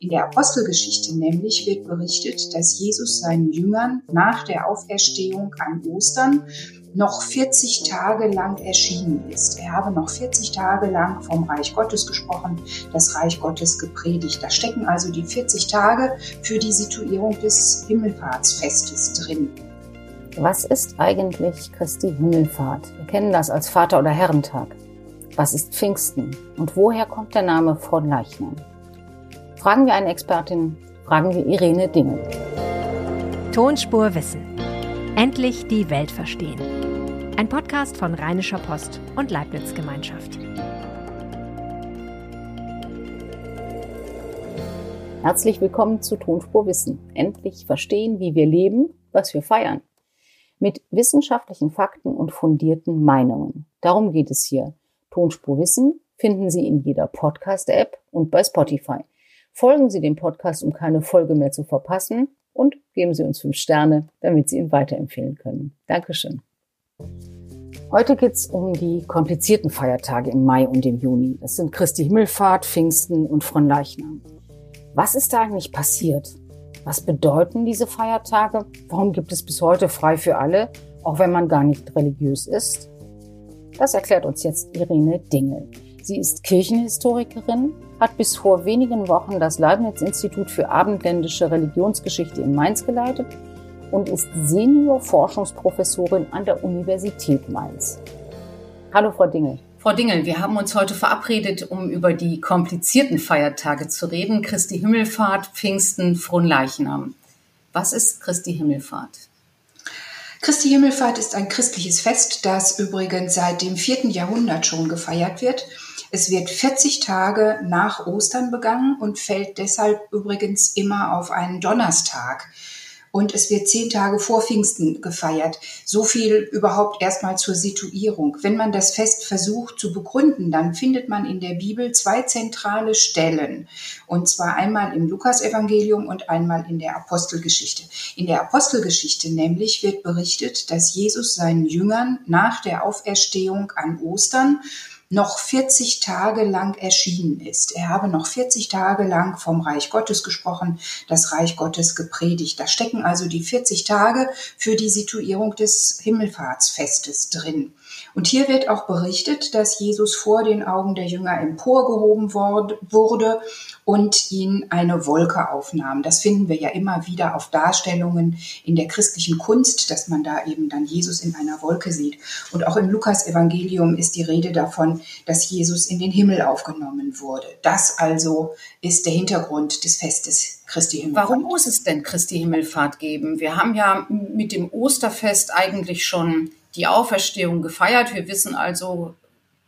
In der Apostelgeschichte nämlich wird berichtet, dass Jesus seinen Jüngern nach der Auferstehung an Ostern noch 40 Tage lang erschienen ist. Er habe noch 40 Tage lang vom Reich Gottes gesprochen, das Reich Gottes gepredigt. Da stecken also die 40 Tage für die Situierung des Himmelfahrtsfestes drin. Was ist eigentlich Christi Himmelfahrt? Wir kennen das als Vater- oder Herrentag. Was ist Pfingsten? Und woher kommt der Name von Leichnam? Fragen wir eine Expertin, fragen wir Irene Dingel. Tonspur Wissen. Endlich die Welt verstehen. Ein Podcast von Rheinischer Post und Leibniz Gemeinschaft. Herzlich willkommen zu Tonspur Wissen. Endlich verstehen, wie wir leben, was wir feiern. Mit wissenschaftlichen Fakten und fundierten Meinungen. Darum geht es hier. Tonspur Wissen finden Sie in jeder Podcast-App und bei Spotify. Folgen Sie dem Podcast, um keine Folge mehr zu verpassen und geben Sie uns fünf Sterne, damit Sie ihn weiterempfehlen können. Dankeschön. Heute geht es um die komplizierten Feiertage im Mai und im Juni. Das sind Christi Himmelfahrt, Pfingsten und Fronleichnam. Was ist da eigentlich passiert? Was bedeuten diese Feiertage? Warum gibt es bis heute frei für alle, auch wenn man gar nicht religiös ist? Das erklärt uns jetzt Irene Dingel. Sie ist Kirchenhistorikerin, hat bis vor wenigen Wochen das Leibniz-Institut für abendländische Religionsgeschichte in Mainz geleitet und ist Senior-Forschungsprofessorin an der Universität Mainz. Hallo, Frau Dingel. Frau Dingel, wir haben uns heute verabredet, um über die komplizierten Feiertage zu reden. Christi Himmelfahrt, Pfingsten, Fronleichnam. Was ist Christi Himmelfahrt? Christi Himmelfahrt ist ein christliches Fest, das übrigens seit dem vierten Jahrhundert schon gefeiert wird. Es wird 40 Tage nach Ostern begangen und fällt deshalb übrigens immer auf einen Donnerstag und es wird zehn Tage vor Pfingsten gefeiert. So viel überhaupt erstmal zur Situierung. Wenn man das Fest versucht zu begründen, dann findet man in der Bibel zwei zentrale Stellen. Und zwar einmal im Lukasevangelium und einmal in der Apostelgeschichte. In der Apostelgeschichte nämlich wird berichtet, dass Jesus seinen Jüngern nach der Auferstehung an Ostern noch 40 Tage lang erschienen ist. Er habe noch 40 Tage lang vom Reich Gottes gesprochen, das Reich Gottes gepredigt. Da stecken also die 40 Tage für die Situierung des Himmelfahrtsfestes drin. Und hier wird auch berichtet, dass Jesus vor den Augen der Jünger emporgehoben wurde und ihn eine Wolke aufnahm. Das finden wir ja immer wieder auf Darstellungen in der christlichen Kunst, dass man da eben dann Jesus in einer Wolke sieht. Und auch im Lukas-Evangelium ist die Rede davon, dass Jesus in den Himmel aufgenommen wurde. Das also ist der Hintergrund des Festes Christi Himmelfahrt. Warum muss es denn Christi Himmelfahrt geben? Wir haben ja mit dem Osterfest eigentlich schon die Auferstehung gefeiert. Wir wissen also,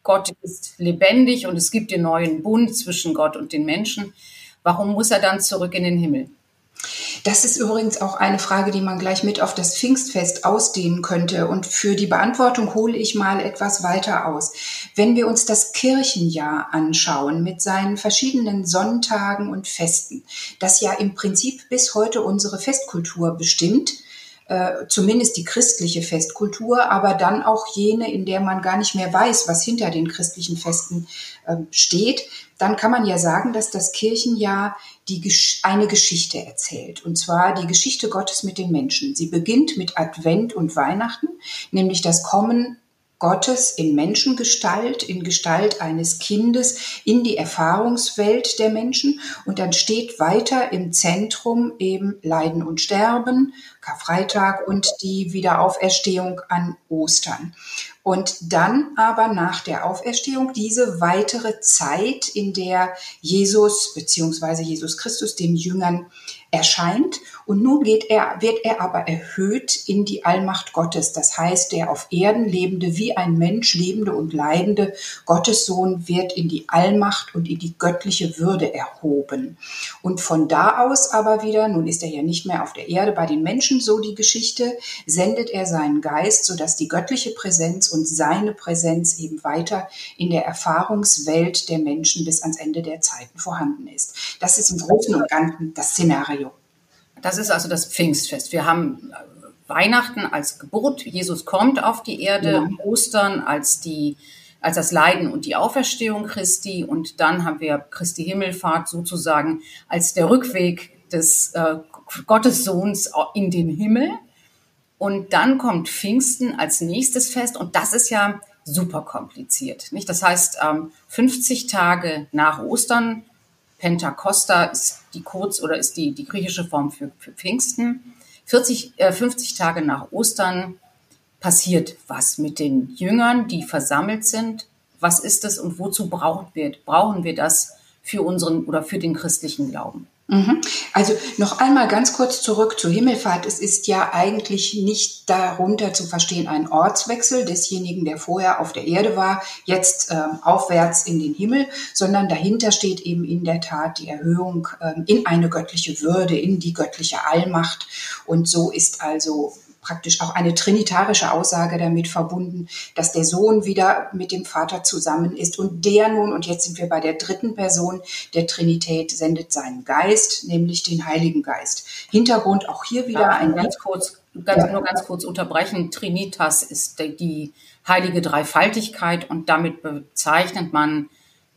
Gott ist lebendig und es gibt den neuen Bund zwischen Gott und den Menschen. Warum muss er dann zurück in den Himmel? Das ist übrigens auch eine Frage, die man gleich mit auf das Pfingstfest ausdehnen könnte. Und für die Beantwortung hole ich mal etwas weiter aus. Wenn wir uns das Kirchenjahr anschauen mit seinen verschiedenen Sonntagen und Festen, das ja im Prinzip bis heute unsere Festkultur bestimmt, äh, zumindest die christliche Festkultur, aber dann auch jene, in der man gar nicht mehr weiß, was hinter den christlichen Festen äh, steht, dann kann man ja sagen, dass das Kirchenjahr die, eine Geschichte erzählt. Und zwar die Geschichte Gottes mit den Menschen. Sie beginnt mit Advent und Weihnachten, nämlich das Kommen Gottes in Menschengestalt, in Gestalt eines Kindes, in die Erfahrungswelt der Menschen. Und dann steht weiter im Zentrum eben Leiden und Sterben, Karfreitag und die Wiederauferstehung an Ostern. Und dann aber nach der Auferstehung diese weitere Zeit, in der Jesus beziehungsweise Jesus Christus den Jüngern erscheint. Und nun geht er, wird er aber erhöht in die Allmacht Gottes. Das heißt, der auf Erden lebende, wie ein Mensch lebende und leidende Gottessohn wird in die Allmacht und in die göttliche Würde erhoben. Und von da aus aber wieder, nun ist er ja nicht mehr auf der Erde bei den Menschen, so die Geschichte, sendet er seinen Geist, sodass die göttliche Präsenz und seine Präsenz eben weiter in der Erfahrungswelt der Menschen bis ans Ende der Zeiten vorhanden ist. Das ist im Großen und Ganzen das Szenario das ist also das Pfingstfest. Wir haben Weihnachten als Geburt. Jesus kommt auf die Erde, ja. Ostern als die als das Leiden und die Auferstehung Christi und dann haben wir Christi Himmelfahrt sozusagen als der Rückweg des äh, Gottessohns in den Himmel. Und dann kommt Pfingsten als nächstes Fest und das ist ja super kompliziert. Nicht? Das heißt, 50 ähm, Tage nach Ostern, Pentakosta ist die kurz oder ist die, die griechische Form für, für Pfingsten. 40, äh, 50 Tage nach Ostern passiert was mit den Jüngern, die versammelt sind. Was ist es und wozu brauchen wir, brauchen wir das für unseren oder für den christlichen Glauben? Mhm. Also noch einmal ganz kurz zurück zur Himmelfahrt. Es ist ja eigentlich nicht darunter zu verstehen ein Ortswechsel desjenigen, der vorher auf der Erde war, jetzt äh, aufwärts in den Himmel, sondern dahinter steht eben in der Tat die Erhöhung äh, in eine göttliche Würde, in die göttliche Allmacht. Und so ist also praktisch auch eine trinitarische Aussage damit verbunden, dass der Sohn wieder mit dem Vater zusammen ist und der nun, und jetzt sind wir bei der dritten Person der Trinität, sendet seinen Geist, nämlich den Heiligen Geist. Hintergrund auch hier wieder ja, ein ganz kurz, ganz, ja. nur ganz kurz unterbrechen. Trinitas ist die heilige Dreifaltigkeit und damit bezeichnet man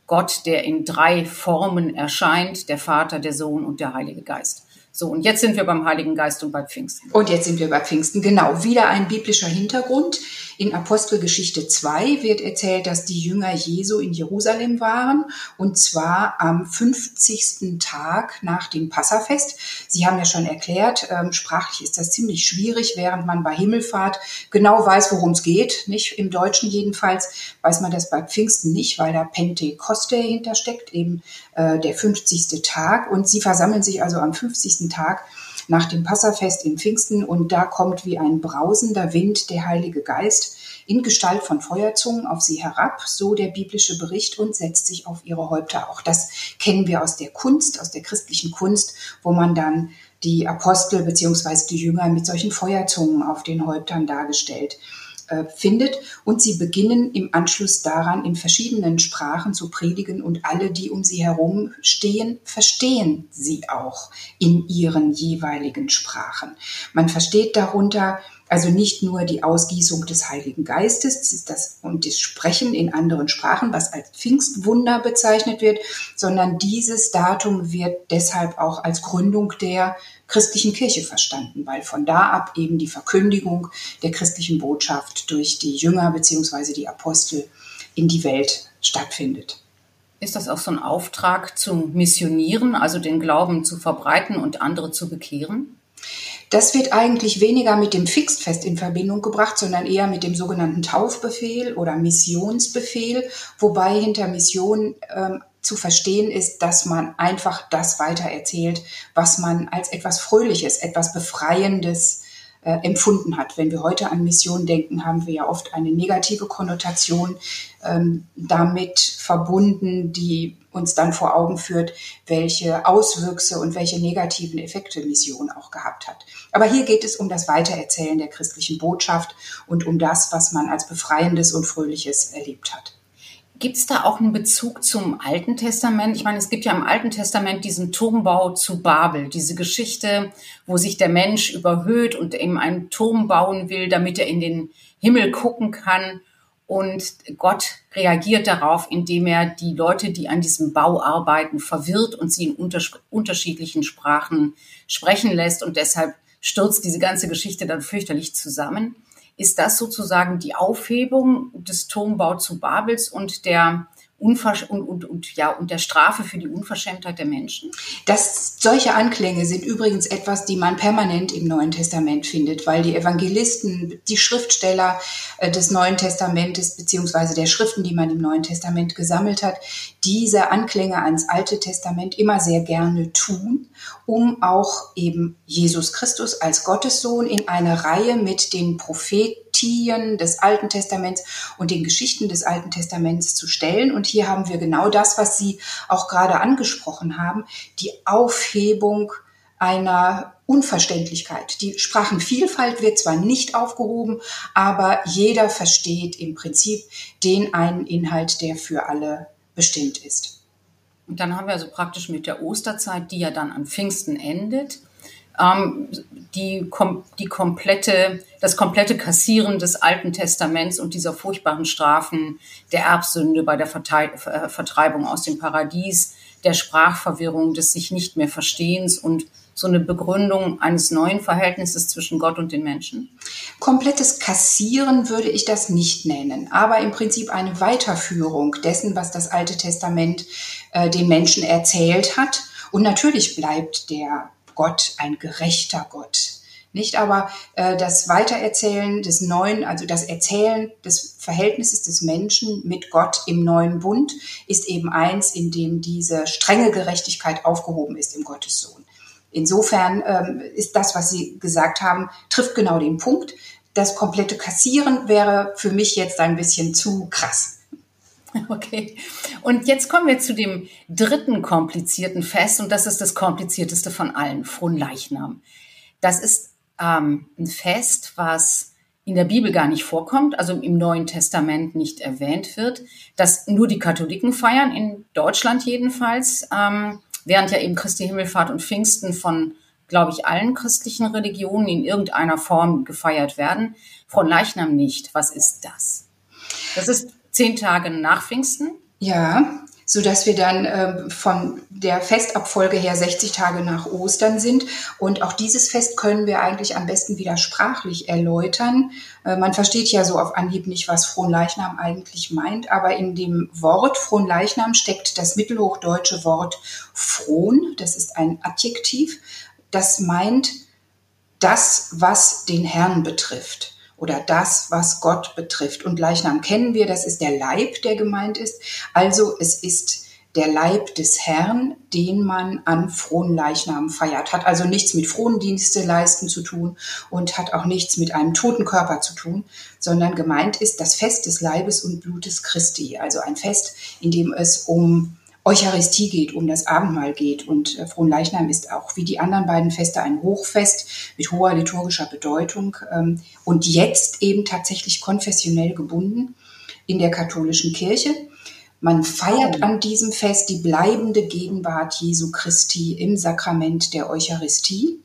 Gott, der in drei Formen erscheint, der Vater, der Sohn und der Heilige Geist. So, und jetzt sind wir beim Heiligen Geist und bei Pfingsten. Und jetzt sind wir bei Pfingsten, genau. Wieder ein biblischer Hintergrund. In Apostelgeschichte 2 wird erzählt, dass die Jünger Jesu in Jerusalem waren und zwar am 50. Tag nach dem Passafest. Sie haben ja schon erklärt, ähm, sprachlich ist das ziemlich schwierig, während man bei Himmelfahrt genau weiß, worum es geht. Nicht im Deutschen jedenfalls weiß man das bei Pfingsten nicht, weil da Pentekoste hintersteckt, eben äh, der 50. Tag. Und sie versammeln sich also am 50. Tag nach dem Passafest in Pfingsten und da kommt wie ein brausender Wind der Heilige Geist in Gestalt von Feuerzungen auf sie herab, so der biblische Bericht und setzt sich auf ihre Häupter. Auch das kennen wir aus der Kunst, aus der christlichen Kunst, wo man dann die Apostel beziehungsweise die Jünger mit solchen Feuerzungen auf den Häuptern dargestellt findet. Und sie beginnen im Anschluss daran in verschiedenen Sprachen zu predigen und alle, die um sie herum stehen, verstehen sie auch in ihren jeweiligen Sprachen. Man versteht darunter also nicht nur die Ausgießung des Heiligen Geistes das, und das Sprechen in anderen Sprachen, was als Pfingstwunder bezeichnet wird, sondern dieses Datum wird deshalb auch als Gründung der christlichen Kirche verstanden, weil von da ab eben die Verkündigung der christlichen Botschaft durch die Jünger beziehungsweise die Apostel in die Welt stattfindet. Ist das auch so ein Auftrag zum Missionieren, also den Glauben zu verbreiten und andere zu bekehren? Das wird eigentlich weniger mit dem Fixfest in Verbindung gebracht, sondern eher mit dem sogenannten Taufbefehl oder Missionsbefehl, wobei hinter Mission ähm, zu verstehen ist, dass man einfach das weitererzählt, was man als etwas Fröhliches, etwas Befreiendes äh, empfunden hat. Wenn wir heute an Mission denken, haben wir ja oft eine negative Konnotation ähm, damit verbunden, die uns dann vor Augen führt, welche Auswüchse und welche negativen Effekte Mission auch gehabt hat. Aber hier geht es um das Weitererzählen der christlichen Botschaft und um das, was man als Befreiendes und Fröhliches erlebt hat. Gibt es da auch einen Bezug zum Alten Testament? Ich meine, es gibt ja im Alten Testament diesen Turmbau zu Babel, diese Geschichte, wo sich der Mensch überhöht und eben einen Turm bauen will, damit er in den Himmel gucken kann. Und Gott reagiert darauf, indem er die Leute, die an diesem Bau arbeiten, verwirrt und sie in unterschiedlichen Sprachen sprechen lässt. Und deshalb stürzt diese ganze Geschichte dann fürchterlich zusammen. Ist das sozusagen die Aufhebung des Turmbau zu Babels und der Unversch und, und, und, ja, und der Strafe für die Unverschämtheit der Menschen? Das, solche Anklänge sind übrigens etwas, die man permanent im Neuen Testament findet, weil die Evangelisten, die Schriftsteller äh, des Neuen Testamentes beziehungsweise der Schriften, die man im Neuen Testament gesammelt hat, diese Anklänge ans Alte Testament immer sehr gerne tun, um auch eben Jesus Christus als Gottessohn in eine Reihe mit den Propheten Prophetien des Alten Testaments und den Geschichten des Alten Testaments zu stellen. Und hier haben wir genau das, was Sie auch gerade angesprochen haben, die Aufhebung einer Unverständlichkeit. Die Sprachenvielfalt wird zwar nicht aufgehoben, aber jeder versteht im Prinzip den einen Inhalt, der für alle bestimmt ist. Und dann haben wir also praktisch mit der Osterzeit, die ja dann an Pfingsten endet, ähm, die, kom die komplette, das komplette Kassieren des Alten Testaments und dieser furchtbaren Strafen der Erbsünde bei der Vertei äh, Vertreibung aus dem Paradies, der Sprachverwirrung, des sich nicht mehr Verstehens und so eine Begründung eines neuen Verhältnisses zwischen Gott und den Menschen? Komplettes Kassieren würde ich das nicht nennen, aber im Prinzip eine Weiterführung dessen, was das Alte Testament äh, den Menschen erzählt hat. Und natürlich bleibt der Gott ein gerechter Gott. Nicht aber äh, das Weitererzählen des Neuen, also das Erzählen des Verhältnisses des Menschen mit Gott im neuen Bund ist eben eins, in dem diese strenge Gerechtigkeit aufgehoben ist im Gottessohn. Insofern ähm, ist das, was Sie gesagt haben, trifft genau den Punkt. Das komplette Kassieren wäre für mich jetzt ein bisschen zu krass. Okay. Und jetzt kommen wir zu dem dritten komplizierten Fest und das ist das komplizierteste von allen, Fronleichnam. Das ist ähm, ein Fest, was in der Bibel gar nicht vorkommt, also im Neuen Testament nicht erwähnt wird, das nur die Katholiken feiern, in Deutschland jedenfalls, ähm, während ja eben Christi Himmelfahrt und Pfingsten von, glaube ich, allen christlichen Religionen in irgendeiner Form gefeiert werden. Fronleichnam nicht. Was ist das? Das ist zehn Tage nach Pfingsten. Ja, so dass wir dann äh, von der Festabfolge her 60 Tage nach Ostern sind. Und auch dieses Fest können wir eigentlich am besten wieder sprachlich erläutern. Äh, man versteht ja so auf Anhieb nicht, was Fronleichnam eigentlich meint, aber in dem Wort Fronleichnam steckt das mittelhochdeutsche Wort frohn. Das ist ein Adjektiv. Das meint das, was den Herrn betrifft oder das, was Gott betrifft. Und Leichnam kennen wir, das ist der Leib, der gemeint ist. Also es ist der Leib des Herrn, den man an frohen Leichnam feiert. Hat also nichts mit Frondienste leisten zu tun und hat auch nichts mit einem toten Körper zu tun, sondern gemeint ist das Fest des Leibes und Blutes Christi. Also ein Fest, in dem es um Eucharistie geht, um das Abendmahl geht. Und äh, Fronleichnam ist auch wie die anderen beiden Feste ein Hochfest mit hoher liturgischer Bedeutung ähm, und jetzt eben tatsächlich konfessionell gebunden in der katholischen Kirche. Man feiert an diesem Fest die bleibende Gegenwart Jesu Christi im Sakrament der Eucharistie.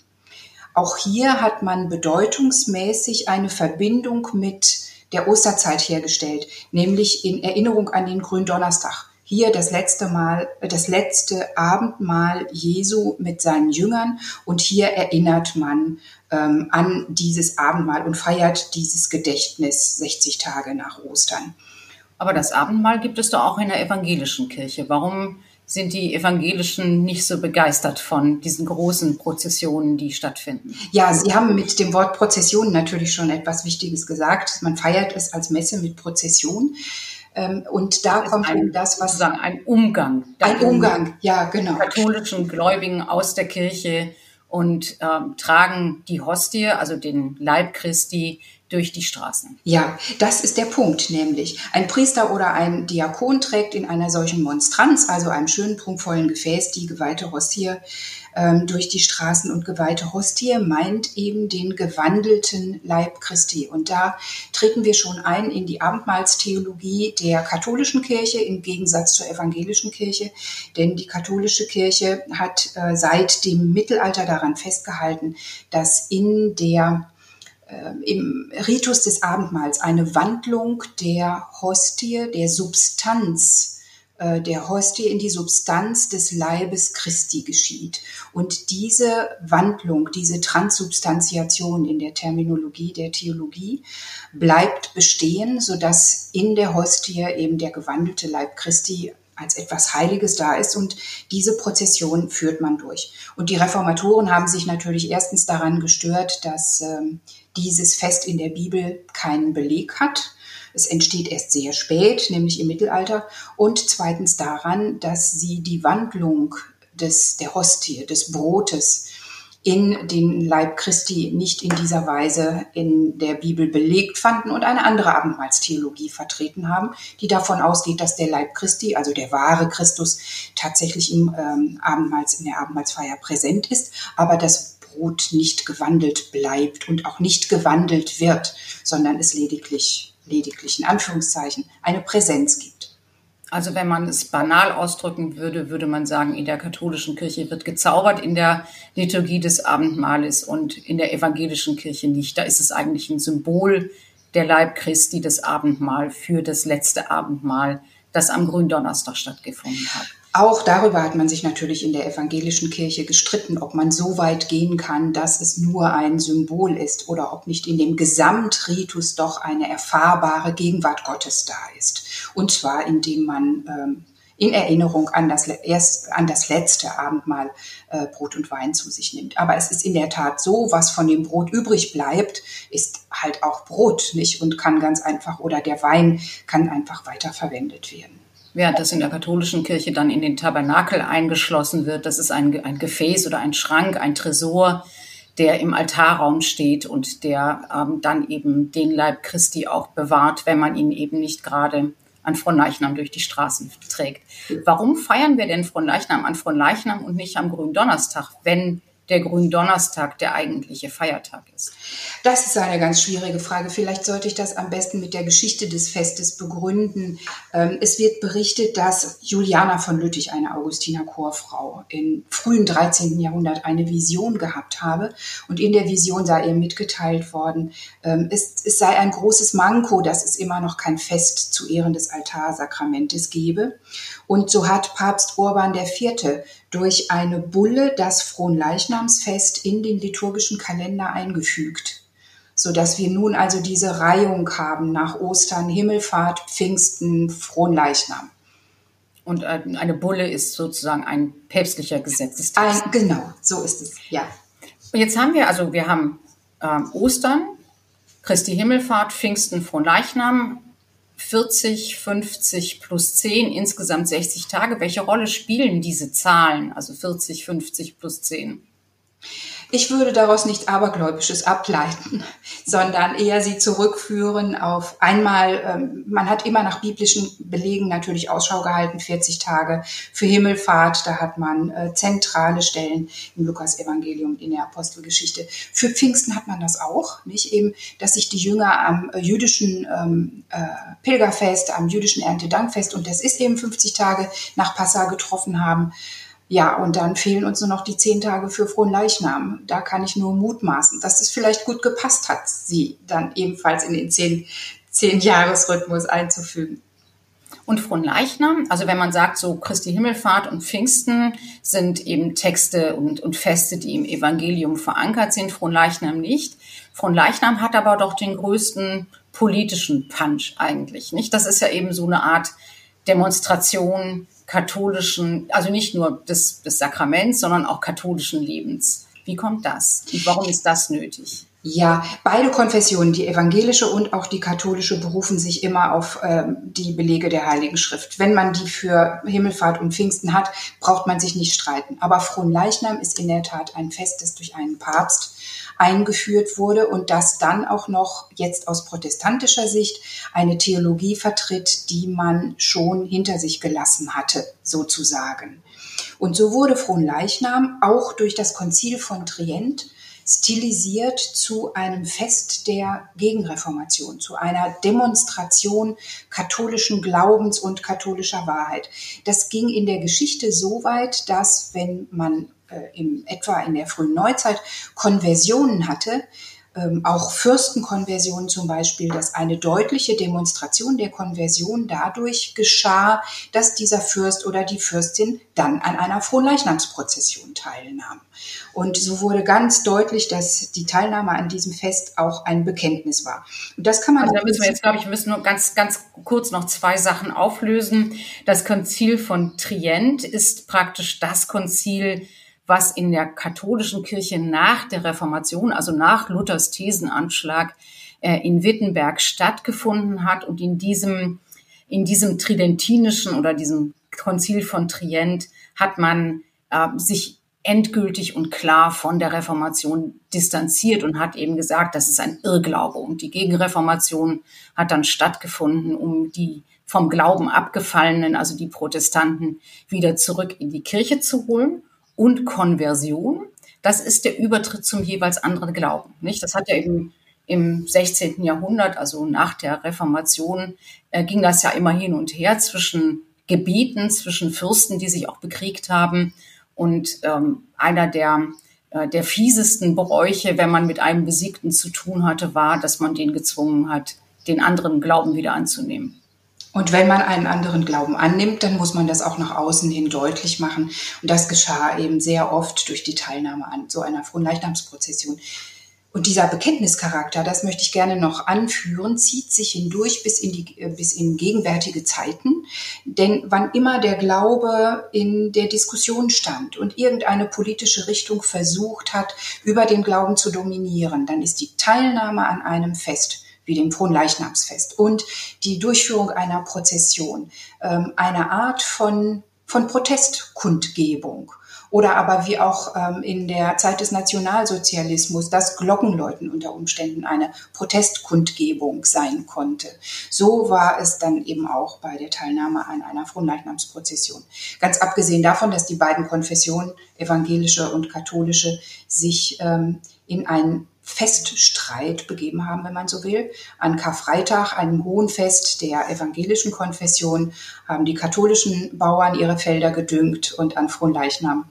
Auch hier hat man bedeutungsmäßig eine Verbindung mit der Osterzeit hergestellt, nämlich in Erinnerung an den Gründonnerstag hier das letzte Mal, das letzte Abendmahl Jesu mit seinen Jüngern und hier erinnert man ähm, an dieses Abendmahl und feiert dieses Gedächtnis 60 Tage nach Ostern. Aber das Abendmahl gibt es doch auch in der evangelischen Kirche. Warum sind die Evangelischen nicht so begeistert von diesen großen Prozessionen, die stattfinden. Ja, Sie haben mit dem Wort Prozession natürlich schon etwas Wichtiges gesagt. Man feiert es als Messe mit Prozession. Ähm, und da das kommt ein, das, was sozusagen ein Umgang, ein Umgang, ja genau, katholischen Gläubigen aus der Kirche und ähm, tragen die Hostie, also den Leib Christi, durch die Straßen. Ja, das ist der Punkt, nämlich ein Priester oder ein Diakon trägt in einer solchen Monstranz, also einem schönen prunkvollen Gefäß, die geweihte Hostie ähm, durch die Straßen und geweihte Hostie meint eben den gewandelten Leib Christi. Und da treten wir schon ein in die Abendmahlstheologie der katholischen Kirche im Gegensatz zur evangelischen Kirche, denn die katholische Kirche hat äh, seit dem Mittelalter daran festgehalten, dass in der äh, im Ritus des Abendmahls eine Wandlung der Hostie, der Substanz der Hostie in die Substanz des Leibes Christi geschieht. Und diese Wandlung, diese Transsubstantiation in der Terminologie der Theologie bleibt bestehen, sodass in der Hostie eben der gewandelte Leib Christi als etwas Heiliges da ist und diese Prozession führt man durch. Und die Reformatoren haben sich natürlich erstens daran gestört, dass ähm, dieses Fest in der Bibel keinen Beleg hat. Es entsteht erst sehr spät, nämlich im Mittelalter. Und zweitens daran, dass sie die Wandlung des, der Hostie, des Brotes, in den Leib Christi nicht in dieser Weise in der Bibel belegt fanden und eine andere Abendmahlstheologie vertreten haben, die davon ausgeht, dass der Leib Christi, also der wahre Christus, tatsächlich im ähm, Abendmahls, in der Abendmahlsfeier präsent ist, aber das Brot nicht gewandelt bleibt und auch nicht gewandelt wird, sondern es lediglich, lediglich in Anführungszeichen eine Präsenz gibt. Also wenn man es banal ausdrücken würde, würde man sagen, in der katholischen Kirche wird gezaubert in der Liturgie des Abendmahles und in der evangelischen Kirche nicht. Da ist es eigentlich ein Symbol der Leib Christi, das Abendmahl für das letzte Abendmahl, das am Gründonnerstag stattgefunden hat. Auch darüber hat man sich natürlich in der evangelischen Kirche gestritten, ob man so weit gehen kann, dass es nur ein Symbol ist oder ob nicht in dem Gesamtritus doch eine erfahrbare Gegenwart Gottes da ist. Und zwar indem man ähm, in Erinnerung an das, erst, an das letzte Abendmahl äh, Brot und Wein zu sich nimmt. Aber es ist in der Tat so, was von dem Brot übrig bleibt, ist halt auch Brot, nicht? Und kann ganz einfach, oder der Wein kann einfach weiterverwendet werden während das in der katholischen Kirche dann in den Tabernakel eingeschlossen wird. Das ist ein, ein Gefäß oder ein Schrank, ein Tresor, der im Altarraum steht und der ähm, dann eben den Leib Christi auch bewahrt, wenn man ihn eben nicht gerade an Fronleichnam durch die Straßen trägt. Warum feiern wir denn Fronleichnam an Fronleichnam und nicht am Gründonnerstag, wenn der Gründonnerstag der eigentliche Feiertag ist? Das ist eine ganz schwierige Frage. Vielleicht sollte ich das am besten mit der Geschichte des Festes begründen. Ähm, es wird berichtet, dass Juliana von Lüttich, eine Augustiner Chorfrau, im frühen 13. Jahrhundert eine Vision gehabt habe. Und in der Vision sei ihr mitgeteilt worden, ähm, es, es sei ein großes Manko, dass es immer noch kein Fest zu Ehren des Altarsakramentes gebe. Und so hat Papst Urban IV. durch eine Bulle das Fronleichnamsfest in den liturgischen Kalender eingefügt, so dass wir nun also diese Reihung haben nach Ostern, Himmelfahrt, Pfingsten, Fronleichnam. Und äh, eine Bulle ist sozusagen ein päpstlicher Gesetzestext. Ein, genau, so ist es, ja. Jetzt haben wir also, wir haben äh, Ostern, Christi Himmelfahrt, Pfingsten, Fronleichnam, 40, 50 plus 10, insgesamt 60 Tage. Welche Rolle spielen diese Zahlen, also 40, 50 plus 10? Ich würde daraus nicht Abergläubisches ableiten, sondern eher sie zurückführen auf einmal, ähm, man hat immer nach biblischen Belegen natürlich Ausschau gehalten, 40 Tage für Himmelfahrt, da hat man äh, zentrale Stellen im Lukas-Evangelium, in der Apostelgeschichte. Für Pfingsten hat man das auch, nicht eben, dass sich die Jünger am äh, jüdischen ähm, äh, Pilgerfest, am jüdischen Erntedankfest, und das ist eben 50 Tage nach Passa getroffen haben. Ja, und dann fehlen uns nur noch die zehn Tage für frohen Leichnam. Da kann ich nur mutmaßen, dass es vielleicht gut gepasst hat, sie dann ebenfalls in den zehn, zehn Jahresrhythmus einzufügen. Und frohen Leichnam, also wenn man sagt, so Christi Himmelfahrt und Pfingsten sind eben Texte und, und Feste, die im Evangelium verankert sind, frohen Leichnam nicht. Frohen Leichnam hat aber doch den größten politischen Punch eigentlich, nicht? Das ist ja eben so eine Art Demonstration katholischen, also nicht nur des, des Sakraments, sondern auch katholischen Lebens. Wie kommt das? Und warum ist das nötig? Ja, beide Konfessionen, die evangelische und auch die katholische, berufen sich immer auf ähm, die Belege der Heiligen Schrift. Wenn man die für Himmelfahrt und Pfingsten hat, braucht man sich nicht streiten. Aber Fronleichnam ist in der Tat ein Fest, das durch einen Papst eingeführt wurde und das dann auch noch jetzt aus protestantischer Sicht eine Theologie vertritt, die man schon hinter sich gelassen hatte, sozusagen. Und so wurde Fronleichnam auch durch das Konzil von Trient stilisiert zu einem Fest der Gegenreformation, zu einer Demonstration katholischen Glaubens und katholischer Wahrheit. Das ging in der Geschichte so weit, dass wenn man im, etwa in der frühen Neuzeit Konversionen hatte, ähm, auch Fürstenkonversionen zum Beispiel, dass eine deutliche Demonstration der Konversion dadurch geschah, dass dieser Fürst oder die Fürstin dann an einer Fronleichnamsprozession teilnahm. Und so wurde ganz deutlich, dass die Teilnahme an diesem Fest auch ein Bekenntnis war. Und das kann man. Also da müssen wir jetzt, glaube ich, müssen nur ganz, ganz kurz noch zwei Sachen auflösen. Das Konzil von Trient ist praktisch das Konzil, was in der katholischen Kirche nach der Reformation, also nach Luthers Thesenanschlag äh, in Wittenberg stattgefunden hat und in diesem, in diesem tridentinischen oder diesem Konzil von Trient hat man äh, sich endgültig und klar von der Reformation distanziert und hat eben gesagt, das ist ein Irrglaube. Und die Gegenreformation hat dann stattgefunden, um die vom Glauben abgefallenen, also die Protestanten, wieder zurück in die Kirche zu holen und Konversion. Das ist der Übertritt zum jeweils anderen Glauben. Nicht? Das hat ja eben im 16. Jahrhundert, also nach der Reformation, äh, ging das ja immer hin und her zwischen Gebieten zwischen Fürsten, die sich auch bekriegt haben. Und ähm, einer der, äh, der fiesesten Bräuche, wenn man mit einem Besiegten zu tun hatte, war, dass man den gezwungen hat, den anderen Glauben wieder anzunehmen. Und wenn man einen anderen Glauben annimmt, dann muss man das auch nach außen hin deutlich machen. Und das geschah eben sehr oft durch die Teilnahme an so einer Fronleichnamsprozession. Und dieser Bekenntnischarakter, das möchte ich gerne noch anführen, zieht sich hindurch bis in, die, äh, bis in gegenwärtige Zeiten. Denn wann immer der Glaube in der Diskussion stand und irgendeine politische Richtung versucht hat, über den Glauben zu dominieren, dann ist die Teilnahme an einem Fest wie dem Fronleichnamsfest und die Durchführung einer Prozession, ähm, eine Art von, von Protestkundgebung. Oder aber wie auch ähm, in der Zeit des Nationalsozialismus das Glockenläuten unter Umständen eine Protestkundgebung sein konnte. So war es dann eben auch bei der Teilnahme an einer Fronleichnamsprozession. Ganz abgesehen davon, dass die beiden Konfessionen, evangelische und katholische, sich ähm, in ein Feststreit begeben haben, wenn man so will. An Karfreitag, einem hohen Fest der evangelischen Konfession, haben die katholischen Bauern ihre Felder gedüngt und an Fronleichnam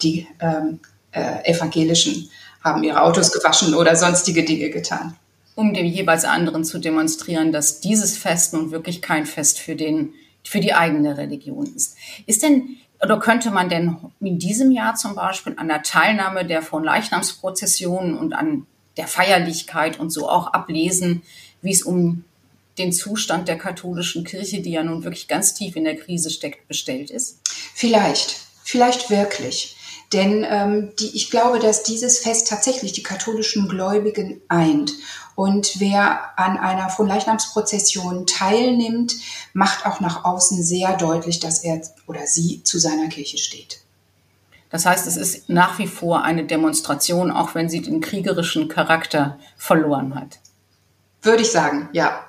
die ähm, äh, evangelischen haben ihre Autos gewaschen oder sonstige Dinge getan. Um dem jeweils anderen zu demonstrieren, dass dieses Fest nun wirklich kein Fest für den für die eigene Religion ist. Ist denn oder könnte man denn in diesem Jahr zum Beispiel an der Teilnahme der von Leichnamsprozessionen und an der Feierlichkeit und so auch ablesen, wie es um den Zustand der katholischen Kirche, die ja nun wirklich ganz tief in der Krise steckt, bestellt ist? Vielleicht, vielleicht wirklich. Denn ähm, die, ich glaube, dass dieses Fest tatsächlich die katholischen Gläubigen eint. Und wer an einer Fronleichnamsprozession teilnimmt, macht auch nach außen sehr deutlich, dass er oder sie zu seiner Kirche steht. Das heißt, es ist nach wie vor eine Demonstration, auch wenn sie den kriegerischen Charakter verloren hat. Würde ich sagen, ja.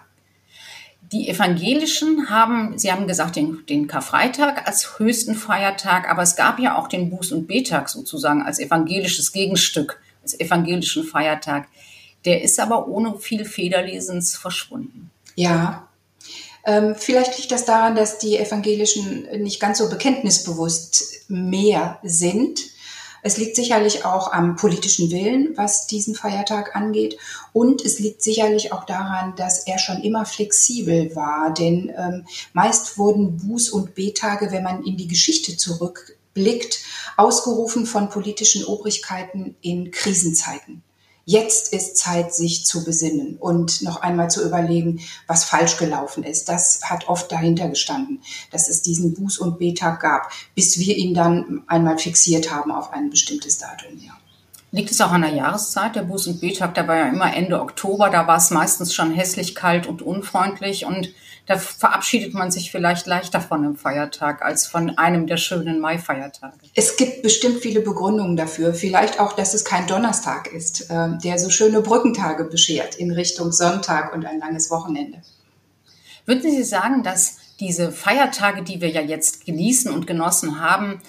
Die Evangelischen haben, Sie haben gesagt, den, den Karfreitag als höchsten Feiertag, aber es gab ja auch den Buß- und Betag sozusagen als evangelisches Gegenstück, als evangelischen Feiertag. Der ist aber ohne viel Federlesens verschwunden. Ja, vielleicht liegt das daran, dass die Evangelischen nicht ganz so bekenntnisbewusst mehr sind. Es liegt sicherlich auch am politischen Willen, was diesen Feiertag angeht. Und es liegt sicherlich auch daran, dass er schon immer flexibel war. Denn ähm, meist wurden Buß- und Betage, wenn man in die Geschichte zurückblickt, ausgerufen von politischen Obrigkeiten in Krisenzeiten. Jetzt ist Zeit, sich zu besinnen und noch einmal zu überlegen, was falsch gelaufen ist. Das hat oft dahinter gestanden, dass es diesen Buß- und Betag gab, bis wir ihn dann einmal fixiert haben auf ein bestimmtes Datum. Ja. Liegt es auch an der Jahreszeit? Der Buß- und Betag, der war ja immer Ende Oktober, da war es meistens schon hässlich kalt und unfreundlich und da verabschiedet man sich vielleicht leichter von einem Feiertag als von einem der schönen Mai-Feiertage. Es gibt bestimmt viele Begründungen dafür. Vielleicht auch, dass es kein Donnerstag ist, äh, der so schöne Brückentage beschert in Richtung Sonntag und ein langes Wochenende. Würden Sie sagen, dass diese Feiertage, die wir ja jetzt genießen und genossen haben,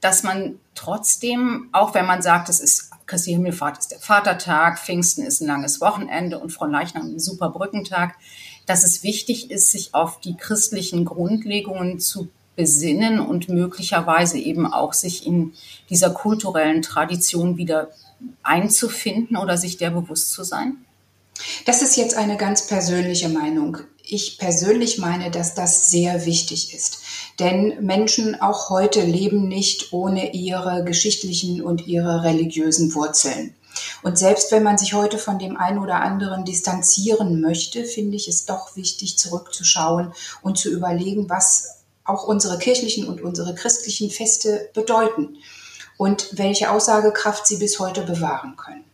dass man trotzdem, auch wenn man sagt, es ist Christi Himmelfahrt ist der Vatertag, Pfingsten ist ein langes Wochenende und Fronleichnam ein super Brückentag, dass es wichtig ist, sich auf die christlichen Grundlegungen zu besinnen und möglicherweise eben auch sich in dieser kulturellen Tradition wieder einzufinden oder sich der bewusst zu sein? Das ist jetzt eine ganz persönliche Meinung. Ich persönlich meine, dass das sehr wichtig ist. Denn Menschen auch heute leben nicht ohne ihre geschichtlichen und ihre religiösen Wurzeln. Und selbst wenn man sich heute von dem einen oder anderen distanzieren möchte, finde ich es doch wichtig, zurückzuschauen und zu überlegen, was auch unsere kirchlichen und unsere christlichen Feste bedeuten und welche Aussagekraft sie bis heute bewahren können.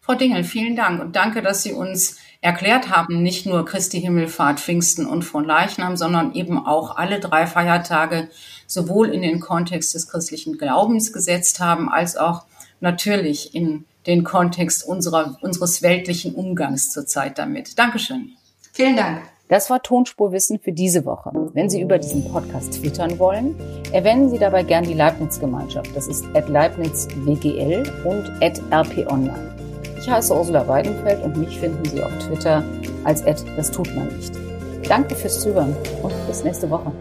Frau Dingel, vielen Dank und danke, dass Sie uns erklärt haben, nicht nur Christi Himmelfahrt, Pfingsten und von Leichnam, sondern eben auch alle drei Feiertage sowohl in den Kontext des christlichen Glaubens gesetzt haben, als auch natürlich in den Kontext unserer, unseres weltlichen Umgangs zurzeit damit. Dankeschön. Vielen Dank. Das war Tonspurwissen für diese Woche. Wenn Sie über diesen Podcast twittern wollen, erwähnen Sie dabei gern die Leibniz-Gemeinschaft. Das ist at leibnizwgl und at rponline. Ich heiße Ursula Weidenfeld und mich finden Sie auf Twitter als at das tut man nicht. Danke fürs Zuhören und bis nächste Woche.